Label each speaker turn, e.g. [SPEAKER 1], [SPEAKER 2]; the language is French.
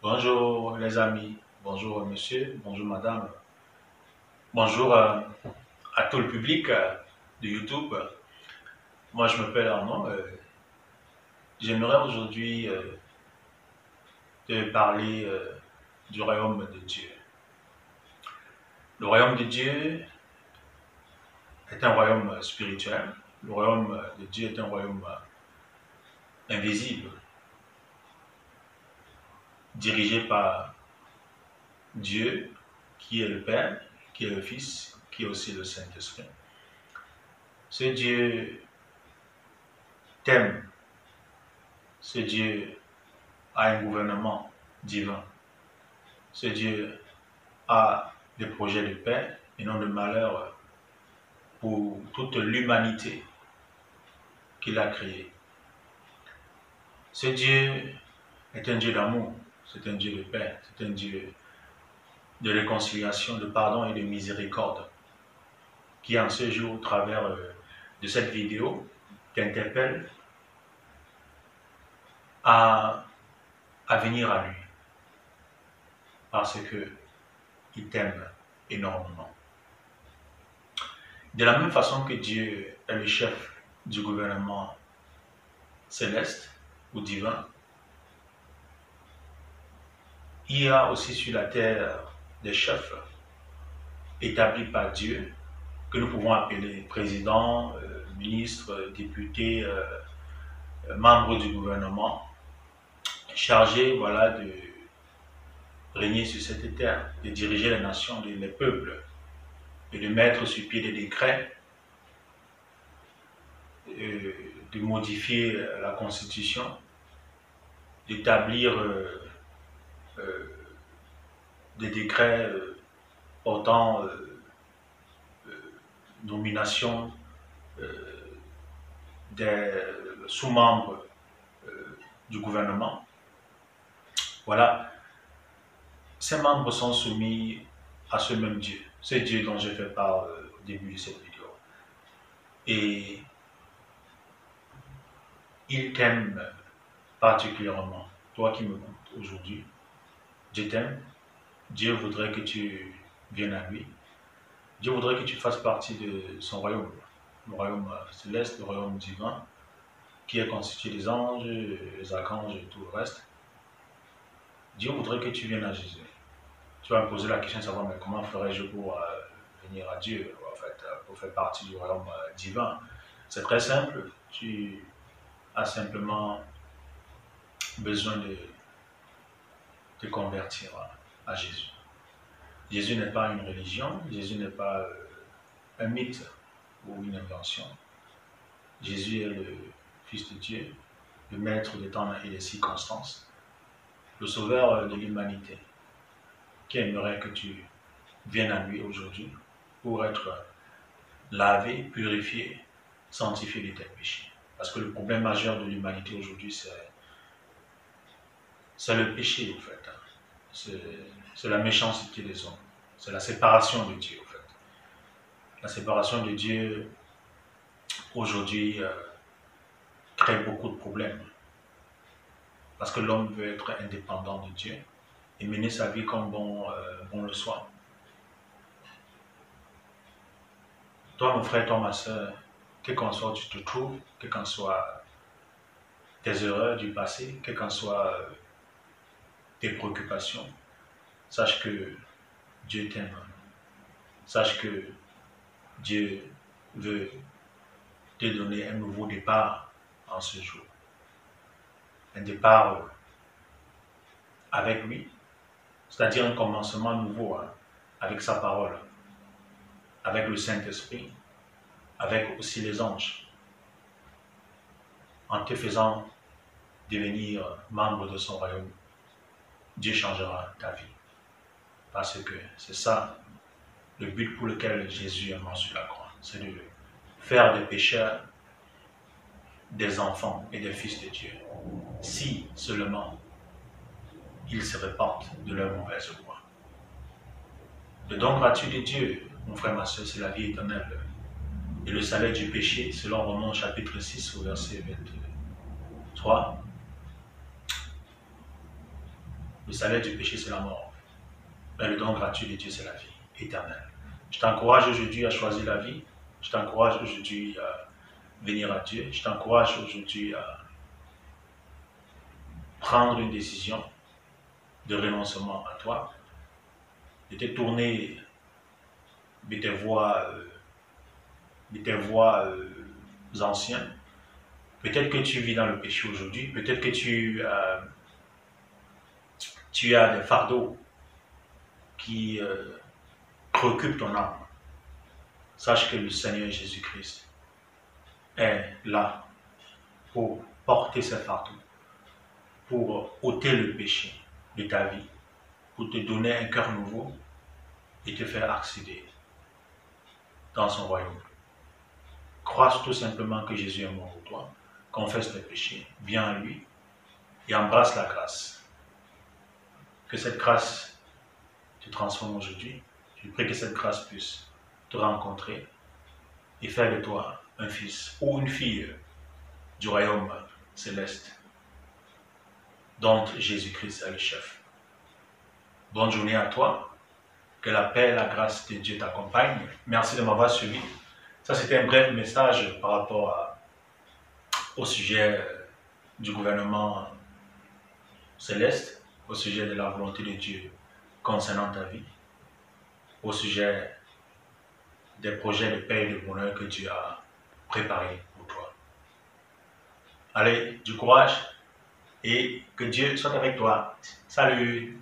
[SPEAKER 1] Bonjour les amis, bonjour monsieur, bonjour madame, bonjour euh, à tout le public euh, de YouTube. Moi je m'appelle Arnaud. euh, J'aimerais aujourd'hui te parler du royaume de Dieu. Le royaume de Dieu est un royaume spirituel. Le royaume de Dieu est un royaume invisible, dirigé par Dieu, qui est le Père, qui est le Fils, qui est aussi le Saint-Esprit. Ce Dieu t'aime. Ce Dieu a un gouvernement divin. Ce Dieu a des projets de paix et non de malheur pour toute l'humanité qu'il a créée. Ce Dieu est un Dieu d'amour, c'est un Dieu de paix, c'est un Dieu de réconciliation, de pardon et de miséricorde, qui en ce jour, au travers euh, de cette vidéo, t'interpelle à, venir à lui, parce que il t'aime énormément. De la même façon que Dieu est le chef du gouvernement céleste ou divin, il y a aussi sur la terre des chefs établis par Dieu que nous pouvons appeler présidents, euh, euh, euh, membres du gouvernement, chargés voilà, de régner sur cette terre, de diriger les nations, les peuples, et de mettre sur pied des décrets, euh, de modifier euh, la constitution, d'établir euh, euh, des décrets portant euh, euh, nomination euh, des sous-membres du gouvernement. Voilà, ces membres sont soumis à ce même Dieu, ce Dieu dont j'ai fait part au début de cette vidéo. Et il t'aime particulièrement, toi qui me m'écoutes aujourd'hui. Dieu t'aime, Dieu voudrait que tu viennes à lui. Dieu voudrait que tu fasses partie de son royaume, le royaume euh, céleste, le royaume divin, qui est constitué des anges, des archanges et tout le reste. Dieu voudrait que tu viennes à Jésus. Tu vas me poser la question de savoir, comment ferais-je pour euh, venir à Dieu, euh, pour faire partie du royaume divin? C'est très simple. Tu as simplement besoin de te convertir à, à Jésus. Jésus n'est pas une religion, Jésus n'est pas euh, un mythe ou une invention. Jésus est le Fils de Dieu, le maître des temps et des circonstances, le sauveur de l'humanité, qui aimerait que tu viennes à lui aujourd'hui pour être lavé, purifié, sanctifié de tes péchés? Parce que le problème majeur de l'humanité aujourd'hui, c'est le péché, en fait. C'est la méchanceté des hommes. C'est la séparation de Dieu, en fait. La séparation de Dieu, aujourd'hui, euh, crée beaucoup de problèmes. Parce que l'homme veut être indépendant de Dieu et mener sa vie comme bon, euh, bon le soit. Toi, mon frère, toi, ma soeur, quel qu'en soit tu te trouves, quel qu'en soit tes erreurs du passé, quel qu'en soit euh, tes préoccupations, sache que Dieu t'aime. Sache que Dieu veut te donner un nouveau départ en ce jour. Un départ euh, avec lui, c'est-à-dire un commencement nouveau hein, avec sa parole, avec le Saint-Esprit, avec aussi les anges, en te faisant devenir membre de son royaume. Dieu changera ta vie. Parce que c'est ça le but pour lequel Jésus est mort sur la croix. C'est de faire des pécheurs des enfants et des fils de Dieu. Si seulement ils se répandent de leur mauvaise voie. Le don gratuit de Dieu, mon frère, ma soeur, c'est la vie éternelle. Et le salaire du péché, selon Romains chapitre 6 au verset 23, Le salaire du péché, c'est la mort. Mais le don gratuit de Dieu, c'est la vie éternelle. Je t'encourage aujourd'hui à choisir la vie. Je t'encourage aujourd'hui à venir à Dieu. Je t'encourage aujourd'hui à prendre une décision de renoncement à toi, de te tourner de tes voies, euh, de tes euh, anciennes. Peut-être que tu vis dans le péché aujourd'hui, peut-être que tu, euh, tu as des fardeaux qui préoccupent ton âme. Sache que le Seigneur Jésus-Christ est là pour porter ces fardeaux, pour ôter le péché de ta vie, pour te donner un cœur nouveau et te faire accéder dans son royaume. Crois tout simplement que Jésus est mort pour toi, confesse tes péchés, viens à lui et embrasse la grâce. Que cette grâce te transforme aujourd'hui. Je prie que cette grâce puisse te rencontrer et faire de toi un fils ou une fille du royaume céleste dont Jésus-Christ est le chef. Bonne journée à toi. Que la paix et la grâce de Dieu t'accompagnent. Merci de m'avoir suivi. Ça, c'était un bref message par rapport au sujet du gouvernement céleste, au sujet de la volonté de Dieu concernant ta vie, au sujet des projets de paix et de bonheur que Dieu a préparés pour toi. Allez, du courage et que Dieu soit avec toi. Salut